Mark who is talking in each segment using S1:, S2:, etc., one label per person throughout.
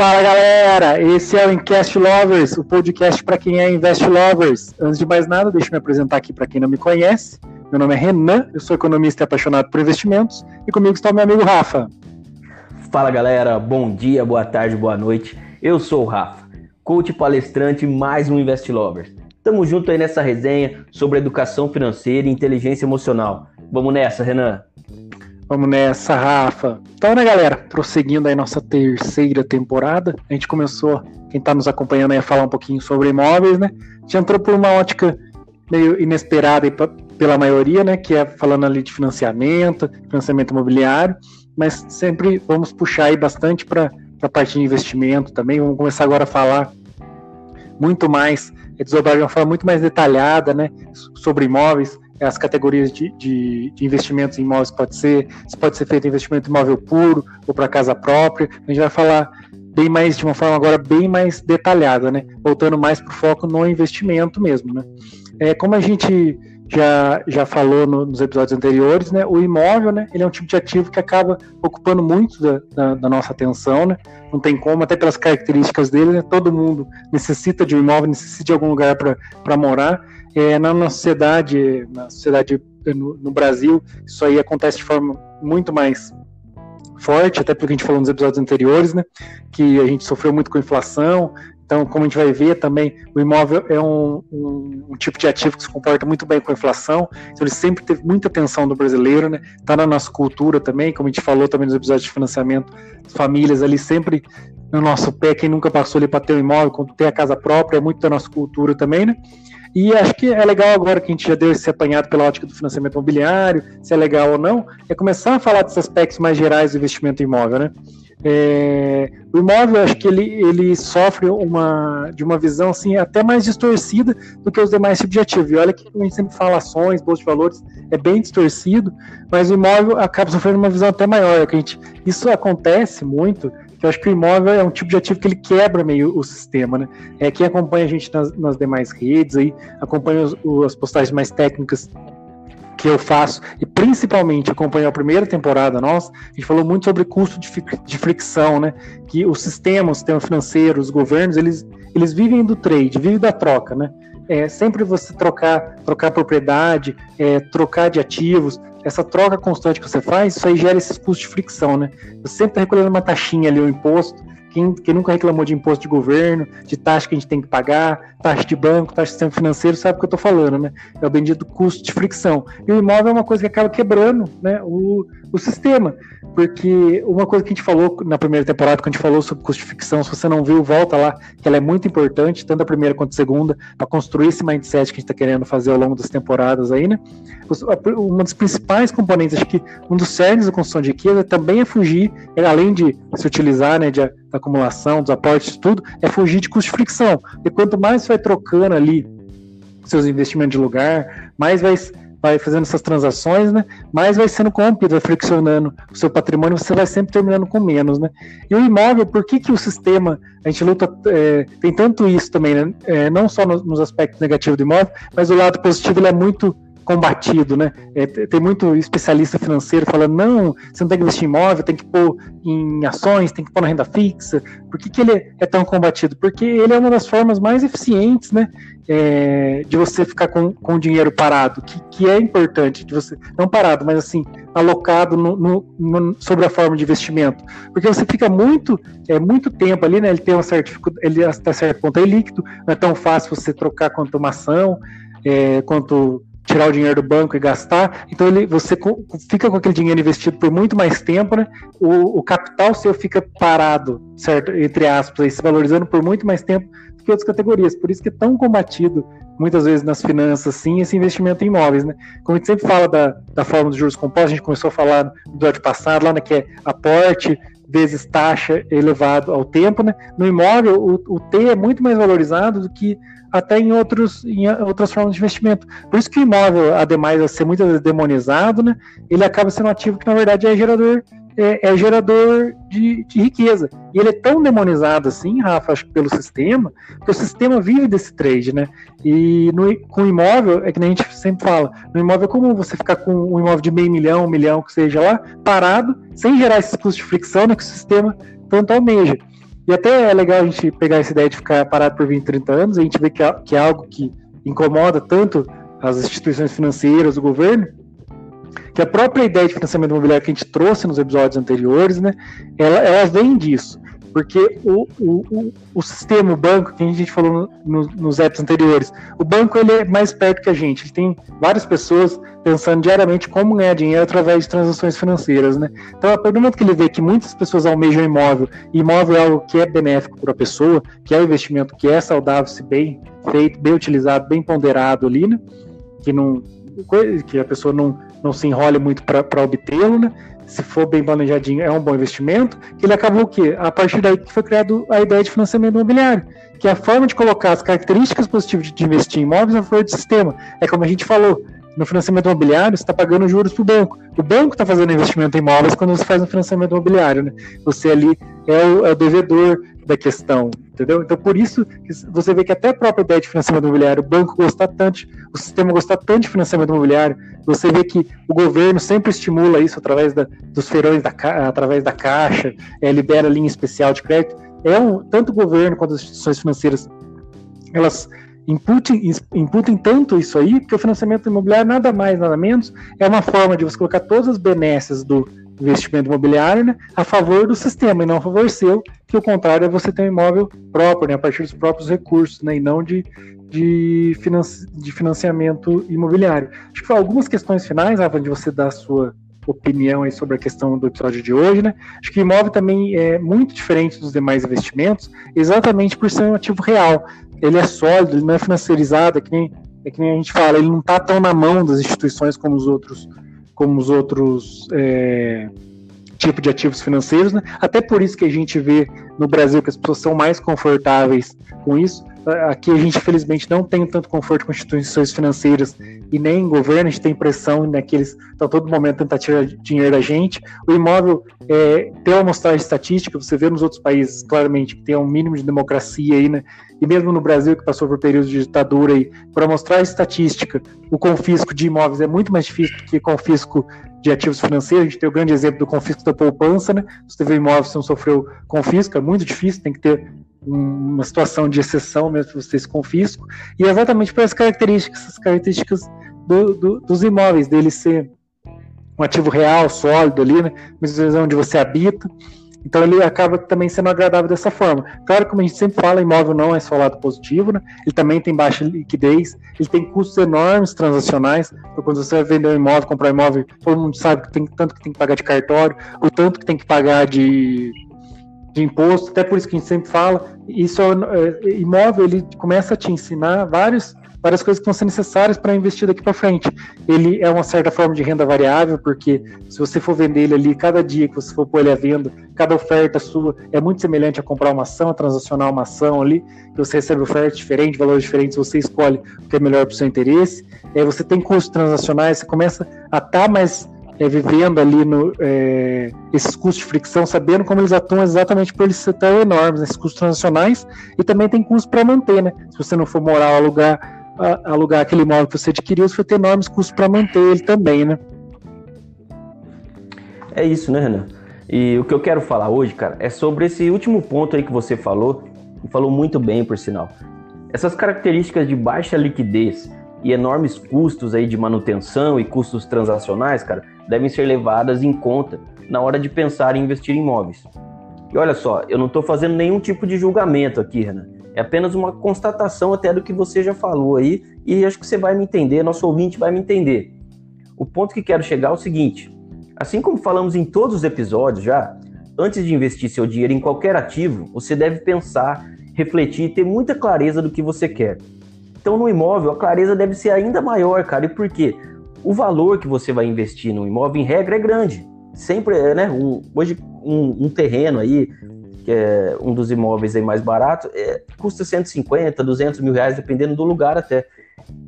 S1: Fala galera, esse é o Incast Lovers, o podcast para quem é Invest Lovers. Antes de mais nada, deixa eu me apresentar aqui para quem não me conhece. Meu nome é Renan, eu sou economista e apaixonado por investimentos, e comigo está o meu amigo Rafa.
S2: Fala galera, bom dia, boa tarde, boa noite. Eu sou o Rafa, coach palestrante mais um Invest Lovers. Tamo junto aí nessa resenha sobre educação financeira e inteligência emocional. Vamos nessa, Renan.
S1: Vamos nessa, Rafa. Então, né, galera, prosseguindo aí nossa terceira temporada, a gente começou, quem tá nos acompanhando aí, a falar um pouquinho sobre imóveis, né? A gente entrou por uma ótica meio inesperada aí pela maioria, né? Que é falando ali de financiamento, financiamento imobiliário, mas sempre vamos puxar aí bastante para a parte de investimento também. Vamos começar agora a falar muito mais, é desdobrar de uma forma muito mais detalhada, né? Sobre imóveis as categorias de, de, de, investimentos em imóveis pode ser, se pode ser feito investimento imóvel puro ou para casa própria. A gente vai falar bem mais de uma forma agora bem mais detalhada, né? Voltando mais para o foco no investimento mesmo, né? É, como a gente já, já falou no, nos episódios anteriores, né? O imóvel, né? Ele é um tipo de ativo que acaba ocupando muito da, da, da nossa atenção, né? Não tem como, até pelas características dele, né? Todo mundo necessita de um imóvel, necessita de algum lugar para morar é, na nossa sociedade, na sociedade no, no, Brasil, isso aí acontece de forma muito mais forte, até porque a gente falou nos episódios anteriores, né, que a gente sofreu muito com inflação, então, como a gente vai ver também, o imóvel é um, um, um, tipo de ativo que se comporta muito bem com a inflação, então ele sempre teve muita atenção do brasileiro, né? Está na nossa cultura também, como a gente falou também nos episódios de financiamento, famílias ali sempre no nosso pé, quem nunca passou ali para ter um imóvel, ter a casa própria, é muito da nossa cultura também, né? E acho que é legal agora que a gente já deu esse apanhado pela ótica do financiamento imobiliário, se é legal ou não, é começar a falar desses aspectos mais gerais do investimento imóvel, né? É, o imóvel, acho que ele, ele sofre uma, de uma visão assim, até mais distorcida do que os demais tipos de ativo. E olha que a gente sempre fala ações, bolsa de valores, é bem distorcido, mas o imóvel acaba sofrendo uma visão até maior. Que a gente, isso acontece muito eu acho que o imóvel é um tipo de ativo que ele quebra meio o sistema, né? É, quem acompanha a gente nas, nas demais redes aí, acompanha os, as postagens mais técnicas que eu faço, e principalmente acompanhou a primeira temporada nossa, a gente falou muito sobre custo de, de fricção, né? Que o sistema, o sistema financeiro, os governos, eles, eles vivem do trade, vivem da troca, né? É, sempre você trocar, trocar propriedade, é, trocar de ativos, essa troca constante que você faz, isso aí gera esses custos de fricção, né? Você sempre está recolhendo uma taxinha ali, o um imposto. Quem, quem, nunca reclamou de imposto de governo, de taxa que a gente tem que pagar, taxa de banco, taxa de sistema financeiro, sabe o que eu estou falando, né? É o bendito custo de fricção. E o imóvel é uma coisa que acaba quebrando né, o, o sistema. Porque uma coisa que a gente falou na primeira temporada, quando a gente falou sobre custo de fricção, se você não viu, volta lá, que ela é muito importante, tanto a primeira quanto a segunda, para construir esse mindset que a gente está querendo fazer ao longo das temporadas aí, né? Uma das principais componentes, acho que um dos cernes da construção de riqueza também é fugir, é, além de se utilizar, né, de, da acumulação, dos aportes, tudo, é fugir de custo de fricção. E quanto mais você vai trocando ali seus investimentos de lugar, mais vai vai fazendo essas transações, né? Mais vai sendo corrompido, vai friccionando o seu patrimônio, você vai sempre terminando com menos, né? E o imóvel, por que, que o sistema, a gente luta, é, tem tanto isso também, né? É, não só no, nos aspectos negativos do imóvel, mas o lado positivo ele é muito combatido, né? É, tem muito especialista financeiro falando, não, você não tem que investir em imóvel, tem que pôr em ações, tem que pôr na renda fixa. Por que, que ele é tão combatido? Porque ele é uma das formas mais eficientes, né? É, de você ficar com, com o dinheiro parado, que, que é importante, de você, não parado, mas assim, alocado no, no, no, sobre a forma de investimento. Porque você fica muito, é, muito tempo ali, né? Ele tem uma certa ele até certo ponto é líquido, não é tão fácil você trocar quanto uma ação, é, quanto tirar o dinheiro do banco e gastar. Então ele, você fica com aquele dinheiro investido por muito mais tempo, né? O, o capital seu fica parado, certo? Entre aspas, aí, se valorizando por muito mais tempo do que outras categorias. Por isso que é tão combatido muitas vezes nas finanças, sim, esse investimento em imóveis, né? Como a gente sempre fala da, da forma dos juros compostos, a gente começou a falar no episódio passado, lá, né, que é aporte vezes taxa elevado ao tempo, né? No imóvel, o, o T é muito mais valorizado do que até em, outros, em outras formas de investimento. Por isso que o imóvel, ademais de ser vezes demonizado, né, ele acaba sendo um ativo que, na verdade, é gerador, é, é gerador de, de, riqueza. E ele é tão demonizado assim, Rafa, acho pelo sistema, que o sistema vive desse trade, né? E no, com imóvel, é que a gente sempre fala, no imóvel é comum você ficar com um imóvel de meio milhão, um milhão, que seja lá, parado, sem gerar esses custos de fricção né, que o sistema tanto almeja. E até é legal a gente pegar essa ideia de ficar parado por 20, 30 anos, a gente vê que é, que é algo que incomoda tanto as instituições financeiras, o governo, que a própria ideia de financiamento imobiliário que a gente trouxe nos episódios anteriores, né, ela, ela vem disso. Porque o, o, o, o sistema, o banco, que a gente falou no, no, nos apps anteriores, o banco ele é mais perto que a gente. Ele tem várias pessoas pensando diariamente como ganhar dinheiro através de transações financeiras. Né? Então, a momento que ele vê que muitas pessoas almejam imóvel, e imóvel é algo que é benéfico para a pessoa, que é um investimento que é saudável, se bem feito, bem utilizado, bem ponderado ali, né? que, não, que a pessoa não, não se enrole muito para obtê-lo, né? Se for bem planejadinho, é um bom investimento, ele acabou o quê? A partir daí que foi criado a ideia de financiamento imobiliário, que é a forma de colocar as características positivas de investir em imóveis a favor do sistema. É como a gente falou, no financiamento imobiliário, você está pagando juros para o banco. O banco está fazendo investimento em imóveis quando você faz um financiamento imobiliário. Né? Você ali é o, é o devedor da questão, entendeu? Então, por isso, você vê que até a própria ideia de financiamento imobiliário, o banco gostar tanto, o sistema gostar tanto de financiamento imobiliário, você vê que o governo sempre estimula isso através da, dos feirões, da, através da Caixa, é, libera linha especial de crédito. É um, tanto o governo quanto as instituições financeiras, elas imputem, imputem tanto isso aí, porque o financiamento imobiliário nada mais, nada menos, é uma forma de você colocar todas as benesses do investimento imobiliário né, a favor do sistema e não a favor seu, que o contrário é você ter um imóvel próprio, né, a partir dos próprios recursos, né, e não de, de, financi de financiamento imobiliário. Acho que algumas questões finais, Rafa, de você dar a sua opinião aí sobre a questão do episódio de hoje, né? Acho que o imóvel também é muito diferente dos demais investimentos, exatamente por ser um ativo real. Ele é sólido, ele não é financiarizado, é que nem, é que nem a gente fala, ele não está tão na mão das instituições como os outros como os outros é, tipos de ativos financeiros, né? Até por isso que a gente vê no Brasil que as pessoas são mais confortáveis com isso. Aqui a gente, felizmente, não tem tanto conforto com instituições financeiras e nem governo, a gente tem pressão né, que eles estão todo momento tentando tirar dinheiro da gente. O imóvel é, tem uma amostragem estatística, você vê nos outros países claramente que tem um mínimo de democracia aí, né? E mesmo no Brasil, que passou por períodos de ditadura para mostrar a estatística, o confisco de imóveis é muito mais difícil do que confisco de ativos financeiros. A gente tem o grande exemplo do confisco da poupança, né? Se você teve imóvel, você não sofreu confisco, é muito difícil, tem que ter uma situação de exceção mesmo para vocês confisco, e é exatamente por essas características, essas características do, do, dos imóveis, dele ser um ativo real, sólido ali, né, uma onde você habita, então ele acaba também sendo agradável dessa forma. Claro, como a gente sempre fala, imóvel não é só lado positivo, né? Ele também tem baixa liquidez, ele tem custos enormes transacionais. Então, quando você vai vender um imóvel, comprar um imóvel, todo mundo sabe que tem tanto que tem que pagar de cartório, o tanto que tem que pagar de de imposto, até por isso que a gente sempre fala, isso é, imóvel ele começa a te ensinar vários, várias coisas que vão ser necessárias para investir daqui para frente. Ele é uma certa forma de renda variável, porque se você for vender ele ali, cada dia que você for pôr ele à venda, cada oferta sua é muito semelhante a comprar uma ação, a transacionar uma ação ali, que você recebe ofertas diferentes, valores diferentes, você escolhe o que é melhor para o seu interesse. É, você tem custos transacionais, você começa a estar tá mais é, vivendo ali no, é, esses custos de fricção, sabendo como eles atuam exatamente por eles ser tão enormes, esses custos nacionais, e também tem custos para manter, né? Se você não for morar ou alugar, alugar aquele imóvel que você adquiriu, você vai ter enormes custos para manter ele também, né?
S2: É isso, né, Renan? E o que eu quero falar hoje, cara, é sobre esse último ponto aí que você falou, e falou muito bem, por sinal. Essas características de baixa liquidez e enormes custos aí de manutenção e custos transacionais, cara, devem ser levadas em conta na hora de pensar em investir em imóveis. E olha só, eu não estou fazendo nenhum tipo de julgamento aqui, Renan. É apenas uma constatação até do que você já falou aí e acho que você vai me entender, nosso ouvinte vai me entender. O ponto que quero chegar é o seguinte: assim como falamos em todos os episódios já, antes de investir seu dinheiro em qualquer ativo, você deve pensar, refletir e ter muita clareza do que você quer. Então, no imóvel, a clareza deve ser ainda maior, cara. E por quê? O valor que você vai investir no imóvel, em regra, é grande. Sempre, né? Um, hoje, um, um, terreno aí, que é um dos imóveis aí mais baratos, é, custa 150, 200 mil reais, dependendo do lugar até.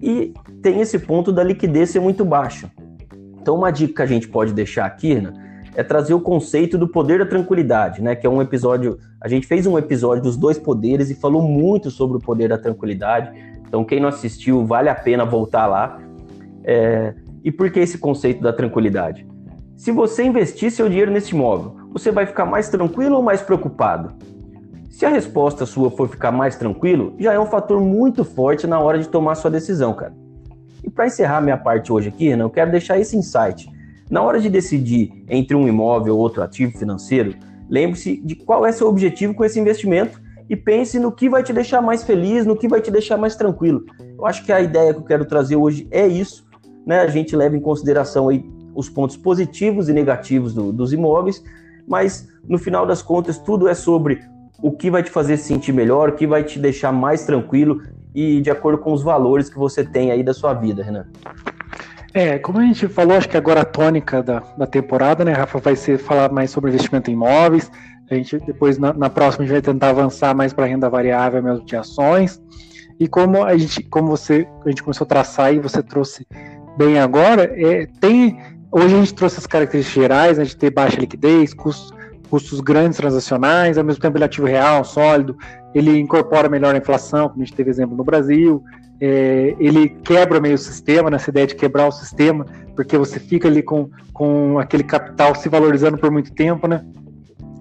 S2: E tem esse ponto da liquidez ser muito baixa. Então, uma dica que a gente pode deixar aqui, né, é trazer o conceito do poder da tranquilidade, né? Que é um episódio. A gente fez um episódio dos dois poderes e falou muito sobre o poder da tranquilidade. Então, quem não assistiu, vale a pena voltar lá. É, e por que esse conceito da tranquilidade? Se você investir seu dinheiro nesse imóvel, você vai ficar mais tranquilo ou mais preocupado? Se a resposta sua for ficar mais tranquilo, já é um fator muito forte na hora de tomar sua decisão, cara. E para encerrar minha parte hoje aqui, né, eu quero deixar esse insight. Na hora de decidir entre um imóvel ou outro ativo financeiro, lembre-se de qual é seu objetivo com esse investimento e pense no que vai te deixar mais feliz, no que vai te deixar mais tranquilo. Eu acho que a ideia que eu quero trazer hoje é isso, né? A gente leva em consideração aí os pontos positivos e negativos do, dos imóveis, mas no final das contas tudo é sobre o que vai te fazer se sentir melhor, o que vai te deixar mais tranquilo e de acordo com os valores que você tem aí da sua vida, Renan.
S1: É, como a gente falou, acho que agora a tônica da, da temporada, né, Rafa, vai ser falar mais sobre investimento em imóveis. A gente depois na, na próxima a gente vai tentar avançar mais para renda variável mesmo de ações. E como a gente, como você, a gente começou a traçar e você trouxe bem agora, é, tem hoje a gente trouxe as características gerais, né, de ter baixa liquidez, custos, custos grandes transacionais, ao mesmo tempo ele é ativo real, sólido, ele incorpora melhor a inflação, como a gente teve exemplo no Brasil, é, ele quebra meio o sistema, nessa ideia de quebrar o sistema, porque você fica ali com, com aquele capital se valorizando por muito tempo, né?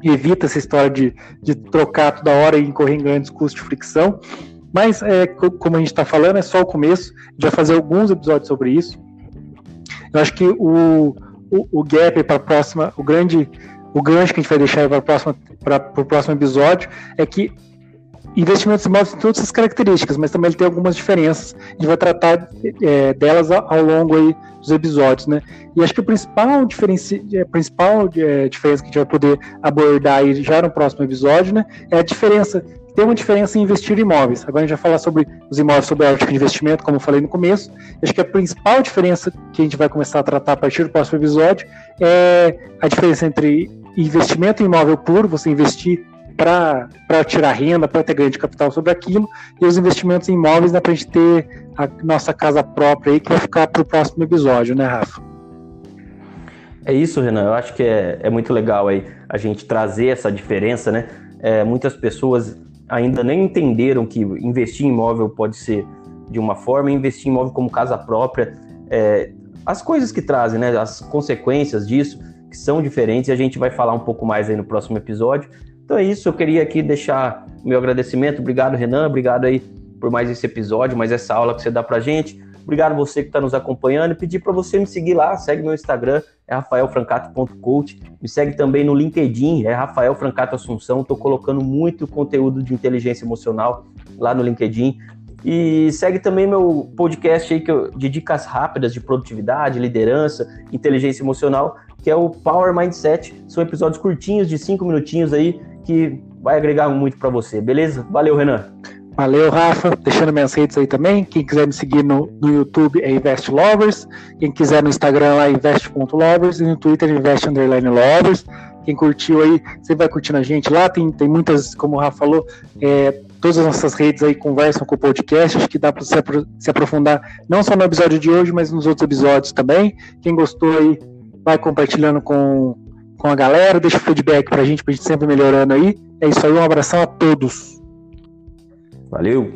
S1: E evita essa história de, de trocar toda hora e incorrer em grandes custos de fricção. Mas, é, como a gente está falando, é só o começo. Vai fazer alguns episódios sobre isso. Eu acho que o, o, o gap para a próxima, o grande, o gancho que a gente vai deixar para o próximo episódio é que investimentos imóveis têm todas essas características, mas também ele tem algumas diferenças. A gente vai tratar é, delas ao longo aí dos episódios, né? E acho que o principal, diferenci... a principal é, diferença que a gente vai poder abordar aí já no próximo episódio, né? É a diferença tem uma diferença em investir em imóveis. Agora a gente vai falar sobre os imóveis sobre a ótica de investimento, como eu falei no começo. Acho que a principal diferença que a gente vai começar a tratar a partir do próximo episódio é a diferença entre investimento em imóvel puro, você investir para tirar renda, para ter ganho de capital sobre aquilo, e os investimentos em imóveis, dá para a gente ter a nossa casa própria aí, que vai ficar para o próximo episódio, né, Rafa?
S2: É isso, Renan. Eu acho que é, é muito legal aí a gente trazer essa diferença, né? É, muitas pessoas ainda nem entenderam que investir em imóvel pode ser de uma forma, investir em imóvel como casa própria, é, as coisas que trazem, né? As consequências disso, que são diferentes, e a gente vai falar um pouco mais aí no próximo episódio. Então é isso, eu queria aqui deixar meu agradecimento. Obrigado, Renan. Obrigado aí por mais esse episódio, mais essa aula que você dá pra gente. Obrigado você que está nos acompanhando. Pedir para você me seguir lá, segue meu Instagram, é rafaelfrancato.coach. Me segue também no LinkedIn, é Rafael Francato Assunção. Estou colocando muito conteúdo de inteligência emocional lá no LinkedIn. E segue também meu podcast aí que eu, de dicas rápidas de produtividade, liderança, inteligência emocional, que é o Power Mindset. São episódios curtinhos de cinco minutinhos aí que vai agregar muito para você, beleza? Valeu, Renan.
S1: Valeu, Rafa. Deixando minhas redes aí também. Quem quiser me seguir no, no YouTube é Invest Lovers. Quem quiser no Instagram lá é invest.lovers e no Twitter invest underline lovers. Quem curtiu aí, você vai curtindo a gente lá. Tem, tem muitas, como o Rafa falou, é, todas as nossas redes aí conversam com o podcast. Acho que dá para se, aprofundar não só no episódio de hoje, mas nos outros episódios também. Quem gostou aí, vai compartilhando com, com a galera, deixa o feedback pra gente, pra gente sempre melhorando aí. É isso aí, um abração a todos.
S2: Valeu!